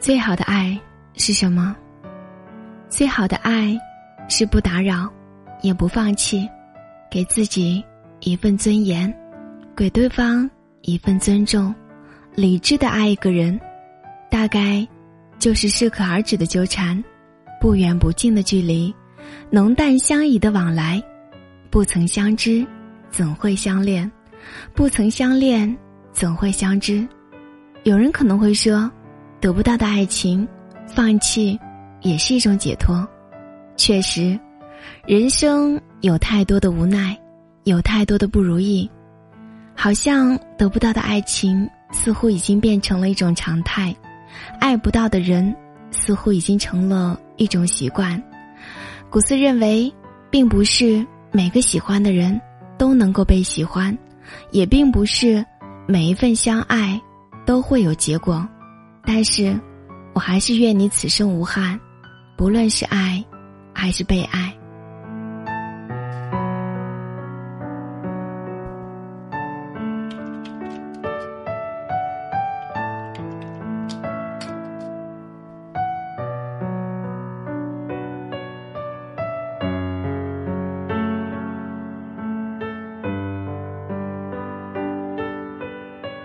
最好的爱是什么？最好的爱是不打扰，也不放弃，给自己一份尊严，给对方一份尊重，理智的爱一个人，大概就是适可而止的纠缠，不远不近的距离，浓淡相宜的往来，不曾相知，怎会相恋？不曾相恋，怎会相知？有人可能会说。得不到的爱情，放弃也是一种解脱。确实，人生有太多的无奈，有太多的不如意，好像得不到的爱情似乎已经变成了一种常态，爱不到的人似乎已经成了一种习惯。古斯认为，并不是每个喜欢的人都能够被喜欢，也并不是每一份相爱都会有结果。但是，我还是愿你此生无憾，不论是爱，还是被爱。